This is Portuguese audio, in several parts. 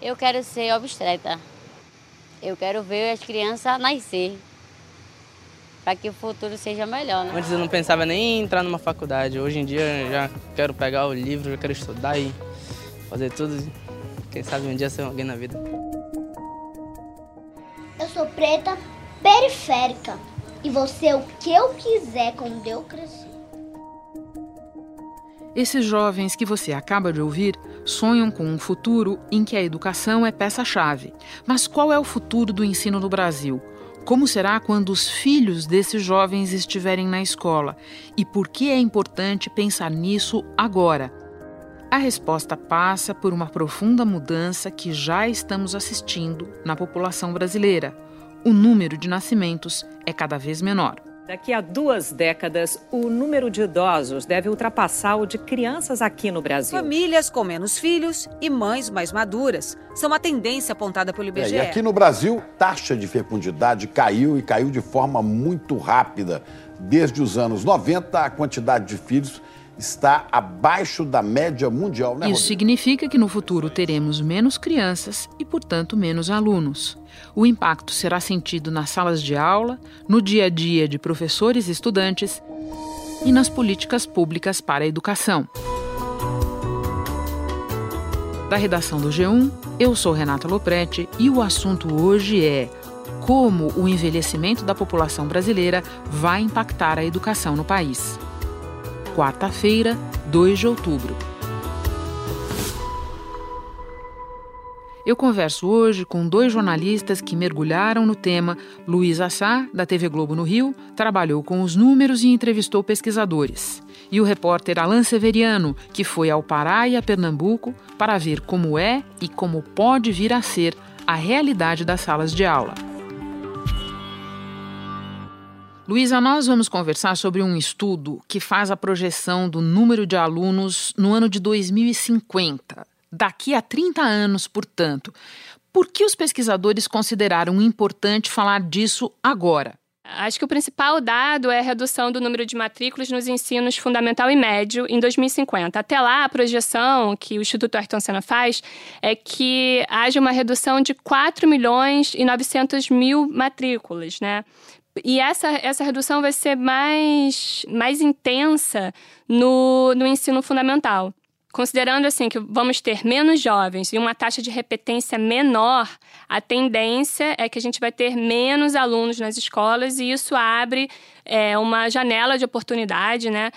Eu quero ser obstetra. Eu quero ver as crianças nascer. Para que o futuro seja melhor, né? Antes eu não pensava nem em entrar numa faculdade. Hoje em dia eu já quero pegar o livro, já quero estudar e fazer tudo. Quem sabe um dia ser alguém na vida. Eu sou preta periférica e vou ser o que eu quiser quando eu crescer. Esses jovens que você acaba de ouvir sonham com um futuro em que a educação é peça-chave. Mas qual é o futuro do ensino no Brasil? Como será quando os filhos desses jovens estiverem na escola? E por que é importante pensar nisso agora? A resposta passa por uma profunda mudança que já estamos assistindo na população brasileira. O número de nascimentos é cada vez menor. Daqui a duas décadas, o número de idosos deve ultrapassar o de crianças aqui no Brasil. Famílias com menos filhos e mães mais maduras são uma tendência apontada pelo IBGE. É, e aqui no Brasil, taxa de fecundidade caiu e caiu de forma muito rápida. Desde os anos 90, a quantidade de filhos está abaixo da média mundial. Né, Isso Rodrigo? significa que no futuro teremos menos crianças e, portanto, menos alunos. O impacto será sentido nas salas de aula, no dia a dia de professores e estudantes e nas políticas públicas para a educação. Da redação do G1, eu sou Renata Loprete e o assunto hoje é como o envelhecimento da população brasileira vai impactar a educação no país quarta-feira, 2 de outubro. Eu converso hoje com dois jornalistas que mergulharam no tema. Luiz Assá, da TV Globo no Rio, trabalhou com os números e entrevistou pesquisadores. E o repórter Alan Severiano, que foi ao Pará e a Pernambuco para ver como é e como pode vir a ser a realidade das salas de aula. Luísa, nós vamos conversar sobre um estudo que faz a projeção do número de alunos no ano de 2050. Daqui a 30 anos, portanto. Por que os pesquisadores consideraram importante falar disso agora? Acho que o principal dado é a redução do número de matrículas nos ensinos fundamental e médio em 2050. Até lá, a projeção que o Instituto Ayrton Senna faz é que haja uma redução de 4 milhões e 900 mil matrículas, né? E essa, essa redução vai ser mais, mais intensa no, no ensino fundamental. Considerando assim que vamos ter menos jovens e uma taxa de repetência menor, a tendência é que a gente vai ter menos alunos nas escolas e isso abre é, uma janela de oportunidade, né?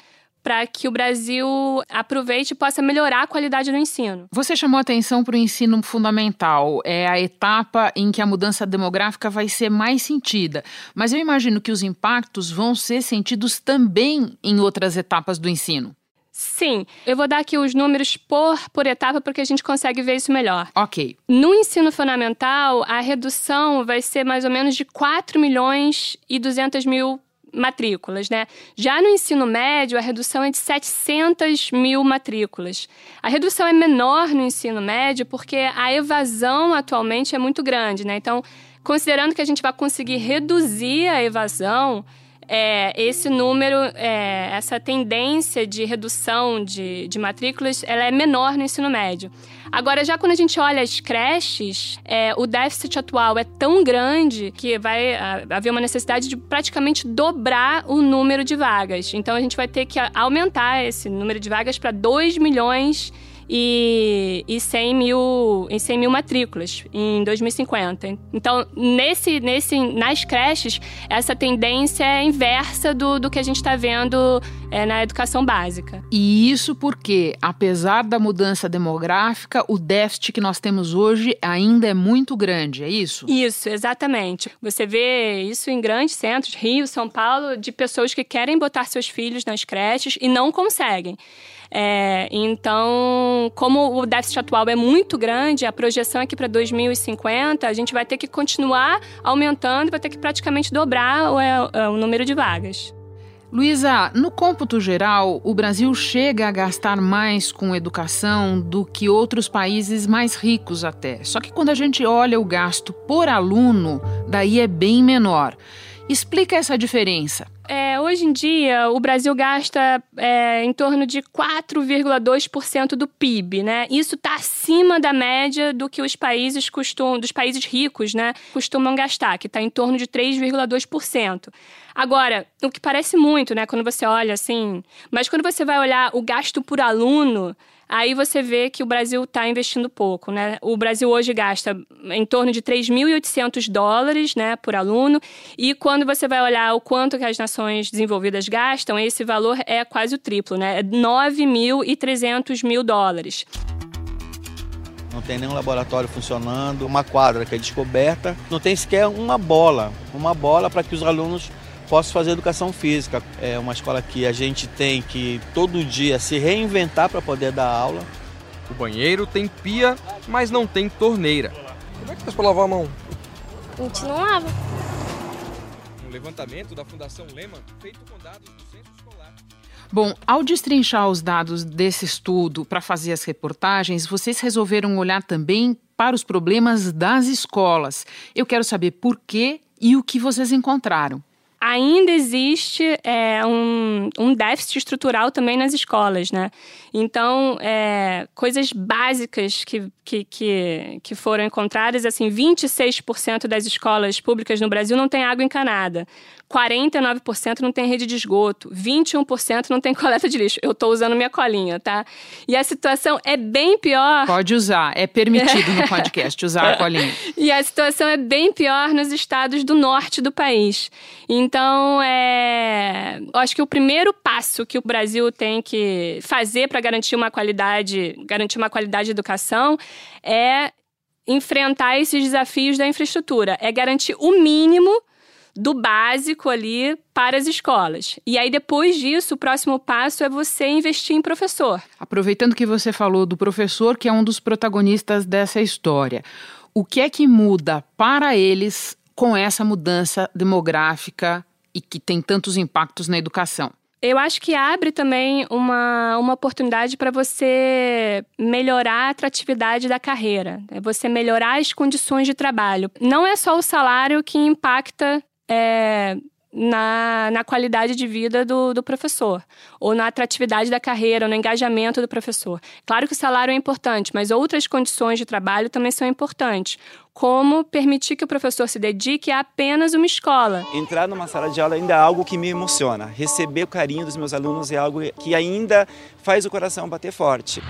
Para que o Brasil aproveite e possa melhorar a qualidade do ensino. Você chamou atenção para o ensino fundamental, é a etapa em que a mudança demográfica vai ser mais sentida. Mas eu imagino que os impactos vão ser sentidos também em outras etapas do ensino. Sim, eu vou dar aqui os números por, por etapa porque a gente consegue ver isso melhor. Ok. No ensino fundamental, a redução vai ser mais ou menos de 4 milhões e 200 mil matrículas, né? Já no ensino médio, a redução é de 700 mil matrículas. A redução é menor no ensino médio porque a evasão atualmente é muito grande, né? Então, considerando que a gente vai conseguir reduzir a evasão, é, esse número, é, essa tendência de redução de, de matrículas, ela é menor no ensino médio. Agora, já quando a gente olha as creches, é, o déficit atual é tão grande que vai haver uma necessidade de praticamente dobrar o número de vagas. Então, a gente vai ter que aumentar esse número de vagas para 2 milhões e, e 100, mil, e 100 mil matrículas em 2050. Então, nesse, nesse, nas creches, essa tendência é inversa do, do que a gente está vendo é, na educação básica. E isso porque, apesar da mudança demográfica, o déficit que nós temos hoje ainda é muito grande, é isso? Isso, exatamente. Você vê isso em grandes centros, Rio, São Paulo, de pessoas que querem botar seus filhos nas creches e não conseguem. É, então, como o déficit atual é muito grande, a projeção aqui para 2050, a gente vai ter que continuar aumentando, vai ter que praticamente dobrar o, é, o número de vagas. Luísa, no cômputo geral, o Brasil chega a gastar mais com educação do que outros países mais ricos até. Só que quando a gente olha o gasto por aluno, daí é bem menor. Explica essa diferença. É, hoje em dia, o Brasil gasta é, em torno de 4,2% do PIB, né? Isso está acima da média do que os países costumam, dos países ricos, né, costumam gastar, que está em torno de 3,2%. Agora, o que parece muito, né, quando você olha assim, mas quando você vai olhar o gasto por aluno, aí você vê que o Brasil está investindo pouco, né? O Brasil hoje gasta em torno de 3.800 dólares, né, por aluno, e quando você vai olhar o quanto que as nações desenvolvidas gastam, esse valor é quase o triplo, né? É 9.300 mil dólares. Não tem nenhum laboratório funcionando, uma quadra que é descoberta, não tem sequer uma bola, uma bola para que os alunos posso fazer educação física. É uma escola que a gente tem que todo dia se reinventar para poder dar aula. O banheiro tem pia, mas não tem torneira. Como é que faz para lavar a mão? A gente não lava. Um levantamento da Fundação Lehman feito com dados do Censo Escolar. Bom, ao destrinchar os dados desse estudo para fazer as reportagens, vocês resolveram olhar também para os problemas das escolas. Eu quero saber por quê e o que vocês encontraram ainda existe é, um, um déficit estrutural também nas escolas, né? Então, é, coisas básicas que, que, que, que foram encontradas, assim, 26% das escolas públicas no Brasil não tem água encanada. 49% não tem rede de esgoto, 21% não tem coleta de lixo. Eu estou usando minha colinha, tá? E a situação é bem pior. Pode usar, é permitido no podcast usar a colinha. E a situação é bem pior nos estados do norte do país. Então, é, acho que o primeiro passo que o Brasil tem que fazer para garantir uma qualidade, garantir uma qualidade de educação é enfrentar esses desafios da infraestrutura, é garantir o mínimo do básico ali para as escolas. E aí, depois disso, o próximo passo é você investir em professor. Aproveitando que você falou do professor, que é um dos protagonistas dessa história, o que é que muda para eles com essa mudança demográfica e que tem tantos impactos na educação? Eu acho que abre também uma, uma oportunidade para você melhorar a atratividade da carreira, é você melhorar as condições de trabalho. Não é só o salário que impacta é, na, na qualidade de vida do, do professor, ou na atratividade da carreira, ou no engajamento do professor. Claro que o salário é importante, mas outras condições de trabalho também são importantes, como permitir que o professor se dedique a apenas uma escola. Entrar numa sala de aula ainda é algo que me emociona. Receber o carinho dos meus alunos é algo que ainda faz o coração bater forte.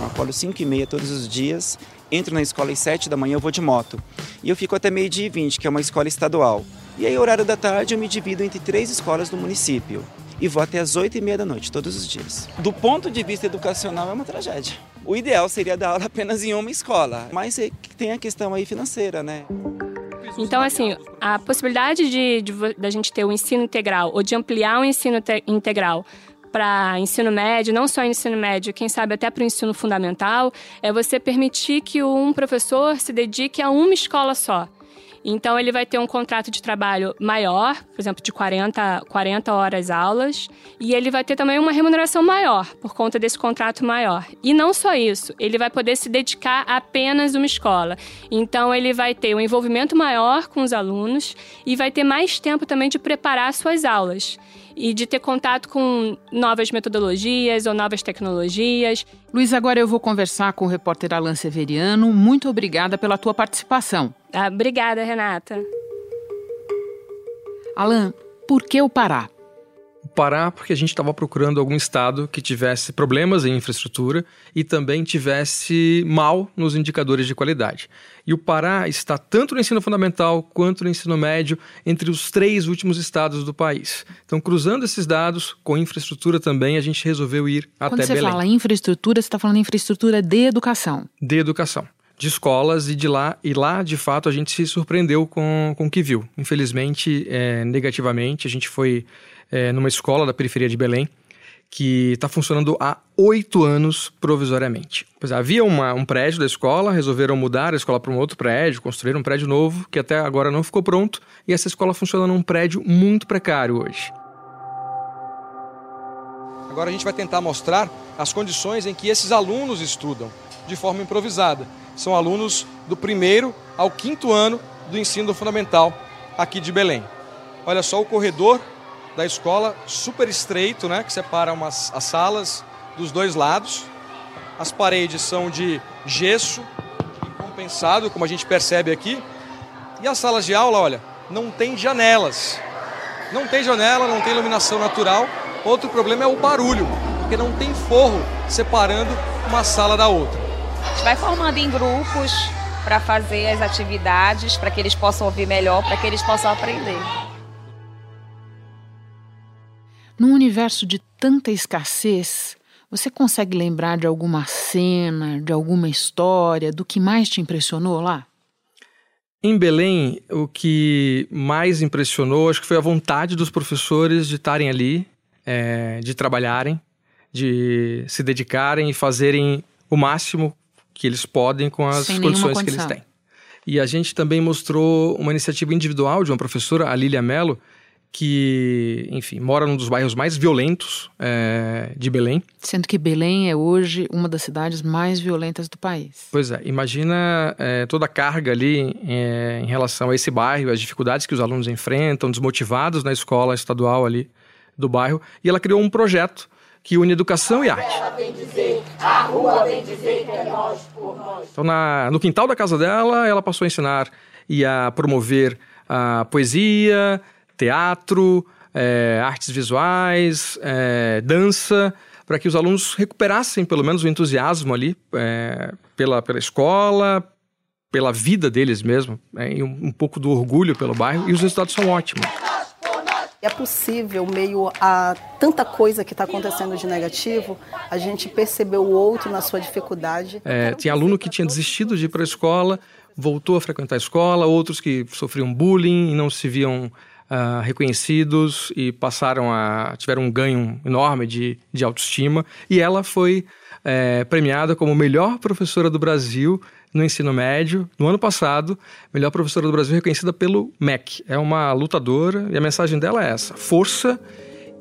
Eu acordo 5 e meia todos os dias entro na escola às 7 da manhã, eu vou de moto. E eu fico até meio-dia e 20, que é uma escola estadual. E aí, horário da tarde, eu me divido entre três escolas do município. E vou até às 8 e meia da noite, todos os dias. Do ponto de vista educacional, é uma tragédia. O ideal seria dar aula apenas em uma escola, mas é tem a questão aí financeira, né? Então, assim, a possibilidade de, de, de, gente ter o ensino integral ou de ampliar o ensino integral para ensino médio, não só ensino médio, quem sabe até para o ensino fundamental, é você permitir que um professor se dedique a uma escola só. Então, ele vai ter um contrato de trabalho maior, por exemplo, de 40, 40 horas aulas, e ele vai ter também uma remuneração maior por conta desse contrato maior. E não só isso, ele vai poder se dedicar a apenas uma escola. Então, ele vai ter um envolvimento maior com os alunos e vai ter mais tempo também de preparar suas aulas e de ter contato com novas metodologias ou novas tecnologias. Luiz, agora eu vou conversar com o repórter Alan Severiano. Muito obrigada pela tua participação. Ah, obrigada, Renata. Alan, por que o Pará? Pará porque a gente estava procurando algum estado que tivesse problemas em infraestrutura e também tivesse mal nos indicadores de qualidade. E o Pará está tanto no ensino fundamental quanto no ensino médio entre os três últimos estados do país. Então, cruzando esses dados com infraestrutura também, a gente resolveu ir Quando até Belém. Quando você fala infraestrutura, você está falando infraestrutura de educação. De educação de escolas e de lá e lá de fato a gente se surpreendeu com, com o que viu. Infelizmente, é, negativamente, a gente foi é, numa escola da periferia de Belém que está funcionando há oito anos provisoriamente. Pois é, havia uma, um prédio da escola, resolveram mudar a escola para um outro prédio, construir um prédio novo que até agora não ficou pronto e essa escola funciona num prédio muito precário hoje. Agora a gente vai tentar mostrar as condições em que esses alunos estudam de forma improvisada. São alunos do primeiro ao quinto ano do ensino fundamental aqui de Belém. Olha só o corredor da escola, super estreito, né, que separa umas, as salas dos dois lados. As paredes são de gesso compensado, como a gente percebe aqui. E as salas de aula, olha, não tem janelas. Não tem janela, não tem iluminação natural. Outro problema é o barulho, porque não tem forro separando uma sala da outra. A gente vai formando em grupos para fazer as atividades, para que eles possam ouvir melhor, para que eles possam aprender. Num universo de tanta escassez, você consegue lembrar de alguma cena, de alguma história, do que mais te impressionou lá? Em Belém, o que mais impressionou, acho que foi a vontade dos professores de estarem ali, é, de trabalharem, de se dedicarem e fazerem o máximo que eles podem com as Sem condições que eles têm. E a gente também mostrou uma iniciativa individual de uma professora, a Lília Mello, que, enfim, mora num dos bairros mais violentos é, de Belém. Sendo que Belém é hoje uma das cidades mais violentas do país. Pois é, imagina é, toda a carga ali é, em relação a esse bairro, as dificuldades que os alunos enfrentam, desmotivados na escola estadual ali do bairro. E ela criou um projeto que une educação e arte. Então, na, no quintal da casa dela, ela passou a ensinar e a promover a poesia, teatro, é, artes visuais, é, dança, para que os alunos recuperassem pelo menos o entusiasmo ali é, pela, pela escola, pela vida deles mesmo, é, e um, um pouco do orgulho pelo bairro, e os resultados são ótimos. É possível, meio a tanta coisa que está acontecendo de negativo, a gente perceber o outro na sua dificuldade. É, tinha aluno que tinha desistido de ir para a escola, voltou a frequentar a escola, outros que sofriam bullying e não se viam uh, reconhecidos e passaram a tiveram um ganho enorme de, de autoestima e ela foi é, premiada como melhor professora do Brasil no ensino médio no ano passado, melhor professora do Brasil reconhecida pelo MEC. É uma lutadora e a mensagem dela é essa: força.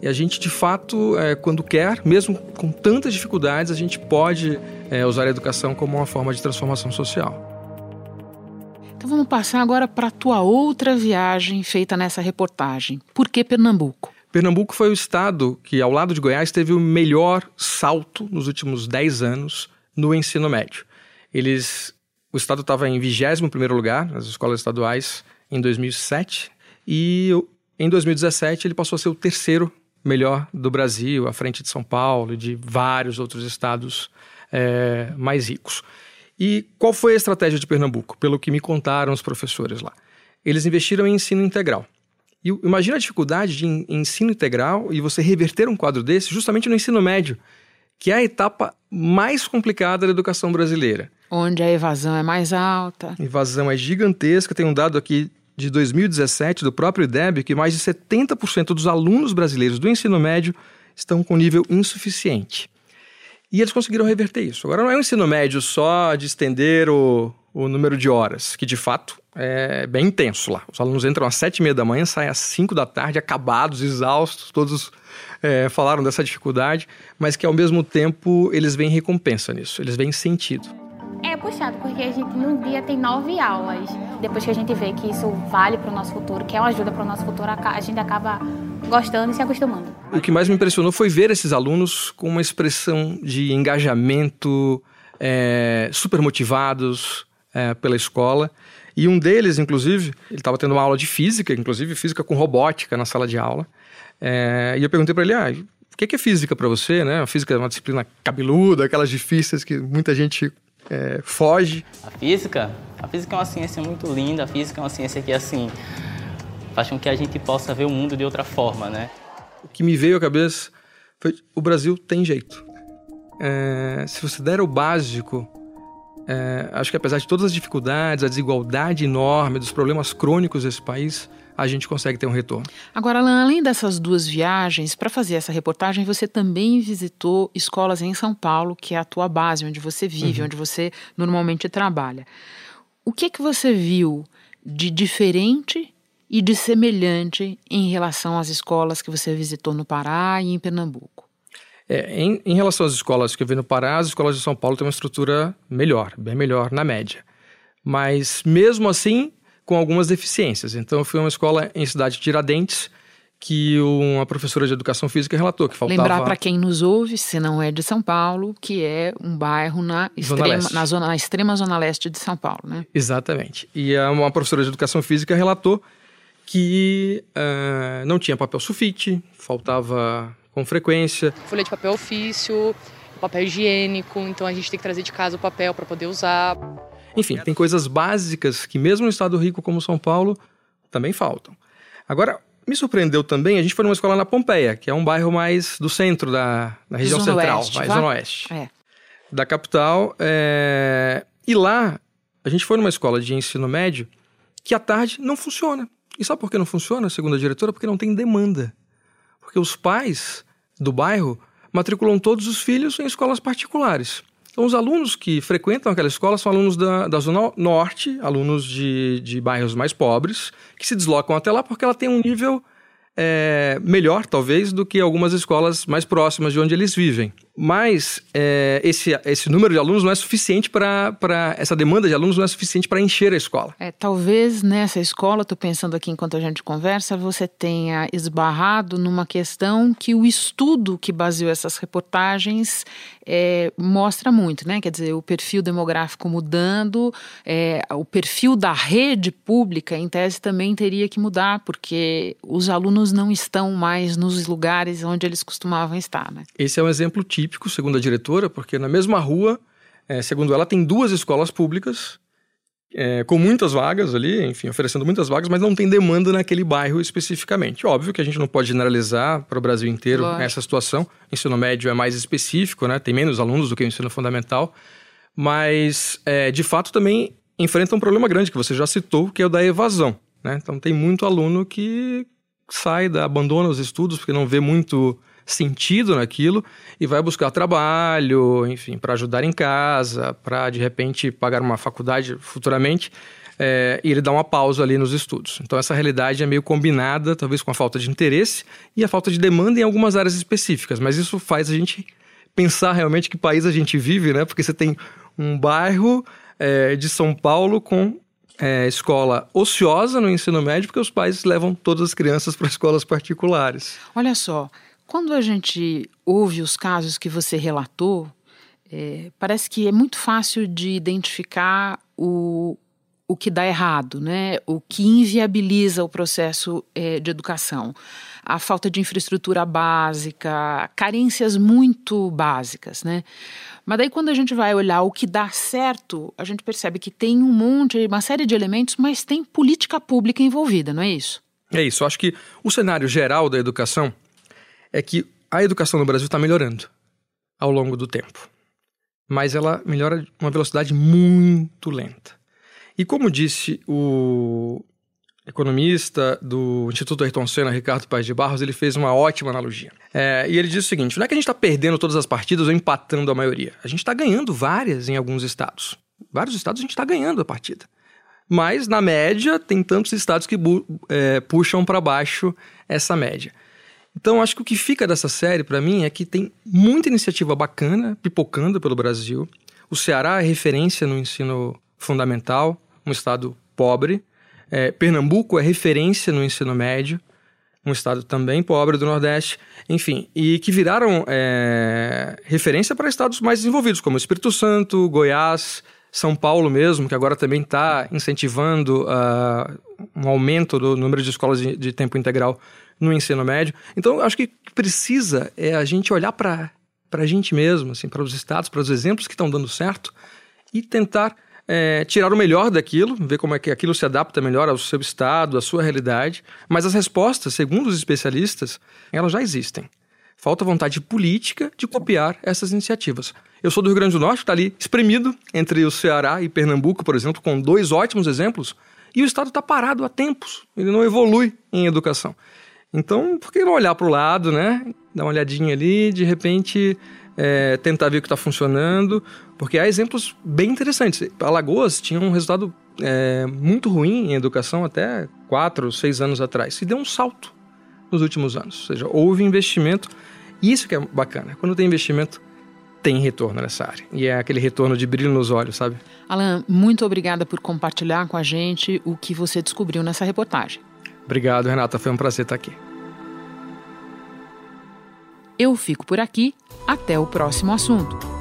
E a gente, de fato, é, quando quer, mesmo com tantas dificuldades, a gente pode é, usar a educação como uma forma de transformação social. Então vamos passar agora para a tua outra viagem feita nessa reportagem. Por que Pernambuco? Pernambuco foi o estado que, ao lado de Goiás, teve o melhor salto nos últimos 10 anos no ensino médio. Eles, o estado estava em 21 lugar nas escolas estaduais em 2007 e em 2017 ele passou a ser o terceiro melhor do Brasil, à frente de São Paulo e de vários outros estados é, mais ricos. E qual foi a estratégia de Pernambuco, pelo que me contaram os professores lá? Eles investiram em ensino integral. E imagina a dificuldade de ensino integral e você reverter um quadro desse justamente no ensino médio, que é a etapa mais complicada da educação brasileira. Onde a evasão é mais alta. A evasão é gigantesca. Tem um dado aqui de 2017 do próprio IDEB que mais de 70% dos alunos brasileiros do ensino médio estão com nível insuficiente. E eles conseguiram reverter isso. Agora não é um ensino médio só de estender o, o número de horas, que de fato é bem intenso lá. Os alunos entram às sete e meia da manhã, saem às cinco da tarde, acabados, exaustos, todos é, falaram dessa dificuldade, mas que ao mesmo tempo eles veem recompensa nisso, eles veem sentido. É puxado, porque a gente num dia tem nove aulas. Depois que a gente vê que isso vale para o nosso futuro, que é uma ajuda para o nosso futuro, a gente acaba gostando e se acostumando. O que mais me impressionou foi ver esses alunos com uma expressão de engajamento, é, super motivados é, pela escola. E um deles, inclusive, ele estava tendo uma aula de física, inclusive física com robótica na sala de aula. É, e eu perguntei para ele, ah, o que é física para você, né? A física é uma disciplina cabeluda, aquelas difíceis que muita gente é, foge. A física? A física é uma ciência muito linda, a física é uma ciência que, assim, faz com que a gente possa ver o mundo de outra forma, né? O que me veio à cabeça foi: o Brasil tem jeito. É, se você der o básico, é, acho que apesar de todas as dificuldades, a desigualdade enorme, dos problemas crônicos desse país, a gente consegue ter um retorno. Agora, Alan, além dessas duas viagens, para fazer essa reportagem, você também visitou escolas em São Paulo, que é a tua base, onde você vive, uhum. onde você normalmente trabalha. O que é que você viu de diferente e de semelhante em relação às escolas que você visitou no Pará e em Pernambuco? É, em, em, relação às escolas que eu vi no Pará, as escolas de São Paulo têm uma estrutura melhor, bem melhor na média. Mas mesmo assim, com algumas deficiências. Então, eu fui a uma escola em cidade de Tiradentes, que uma professora de educação física relatou que faltava... Lembrar para quem nos ouve, se não é de São Paulo, que é um bairro na extrema, na, zona, na extrema zona leste de São Paulo, né? Exatamente. E uma professora de educação física relatou que uh, não tinha papel sulfite, faltava com frequência. Folha de papel ofício, papel higiênico, então a gente tem que trazer de casa o papel para poder usar. Enfim, tem coisas básicas que mesmo no estado rico como São Paulo também faltam. Agora, me surpreendeu também, a gente foi numa escola na Pompeia, que é um bairro mais do centro da, da região zona central, oeste, mais zona oeste é. da capital. É... E lá, a gente foi numa escola de ensino médio que à tarde não funciona. E sabe por que não funciona, segundo a diretora? Porque não tem demanda. Porque os pais do bairro matriculam todos os filhos em escolas particulares. Então, os alunos que frequentam aquela escola são alunos da, da Zona Norte, alunos de, de bairros mais pobres, que se deslocam até lá porque ela tem um nível é, melhor, talvez, do que algumas escolas mais próximas de onde eles vivem mas é, esse, esse número de alunos não é suficiente para. Essa demanda de alunos não é suficiente para encher a escola. É, talvez nessa escola, estou pensando aqui enquanto a gente conversa, você tenha esbarrado numa questão que o estudo que baseou essas reportagens é, mostra muito, né? Quer dizer, o perfil demográfico mudando, é, o perfil da rede pública, em tese, também teria que mudar, porque os alunos não estão mais nos lugares onde eles costumavam estar, né? Esse é um exemplo típico segundo a diretora, porque na mesma rua, é, segundo ela, tem duas escolas públicas é, com muitas vagas ali, enfim, oferecendo muitas vagas, mas não tem demanda naquele bairro especificamente. Óbvio que a gente não pode generalizar para o Brasil inteiro Lógico. essa situação. O ensino médio é mais específico, né? Tem menos alunos do que o ensino fundamental, mas é, de fato também enfrenta um problema grande que você já citou, que é o da evasão. Né? Então tem muito aluno que sai, da, abandona os estudos porque não vê muito sentido naquilo e vai buscar trabalho, enfim, para ajudar em casa, para de repente pagar uma faculdade futuramente. É, e ele dá uma pausa ali nos estudos. Então, essa realidade é meio combinada, talvez com a falta de interesse e a falta de demanda em algumas áreas específicas, mas isso faz a gente pensar realmente que país a gente vive, né? Porque você tem um bairro é, de São Paulo com é, escola ociosa no ensino médio, porque os pais levam todas as crianças para escolas particulares. Olha só, quando a gente ouve os casos que você relatou, é, parece que é muito fácil de identificar o, o que dá errado, né? o que inviabiliza o processo é, de educação. A falta de infraestrutura básica, carências muito básicas. Né? Mas daí, quando a gente vai olhar o que dá certo, a gente percebe que tem um monte, uma série de elementos, mas tem política pública envolvida, não é isso? É isso. Eu acho que o cenário geral da educação é que a educação no Brasil está melhorando ao longo do tempo. Mas ela melhora uma velocidade muito lenta. E como disse o economista do Instituto Ayrton Senna, Ricardo Paes de Barros, ele fez uma ótima analogia. É, e ele diz o seguinte: não é que a gente está perdendo todas as partidas ou empatando a maioria. A gente está ganhando várias em alguns estados. Vários estados a gente está ganhando a partida. Mas, na média, tem tantos estados que é, puxam para baixo essa média. Então, acho que o que fica dessa série para mim é que tem muita iniciativa bacana pipocando pelo Brasil. O Ceará é referência no ensino fundamental, um estado pobre. É, Pernambuco é referência no ensino médio, um estado também pobre do Nordeste. Enfim, e que viraram é, referência para estados mais desenvolvidos, como Espírito Santo, Goiás, São Paulo mesmo, que agora também está incentivando uh, um aumento do número de escolas de, de tempo integral no ensino médio. Então, acho que precisa é a gente olhar para a gente mesmo, assim, para os estados, para os exemplos que estão dando certo e tentar é, tirar o melhor daquilo, ver como é que aquilo se adapta melhor ao seu estado, à sua realidade. Mas as respostas, segundo os especialistas, elas já existem. Falta vontade política de copiar essas iniciativas. Eu sou do Rio Grande do Norte, está ali espremido entre o Ceará e Pernambuco, por exemplo, com dois ótimos exemplos, e o Estado está parado há tempos. Ele não evolui em educação. Então, por que não olhar para o lado, né? Dar uma olhadinha ali, de repente é, tentar ver o que está funcionando, porque há exemplos bem interessantes. Alagoas tinha um resultado é, muito ruim em educação até quatro, seis anos atrás, e deu um salto nos últimos anos. Ou seja, houve investimento. E isso que é bacana. Quando tem investimento, tem retorno nessa área. E é aquele retorno de brilho nos olhos, sabe? Alan, muito obrigada por compartilhar com a gente o que você descobriu nessa reportagem. Obrigado, Renata. Foi um prazer estar aqui. Eu fico por aqui. Até o próximo assunto.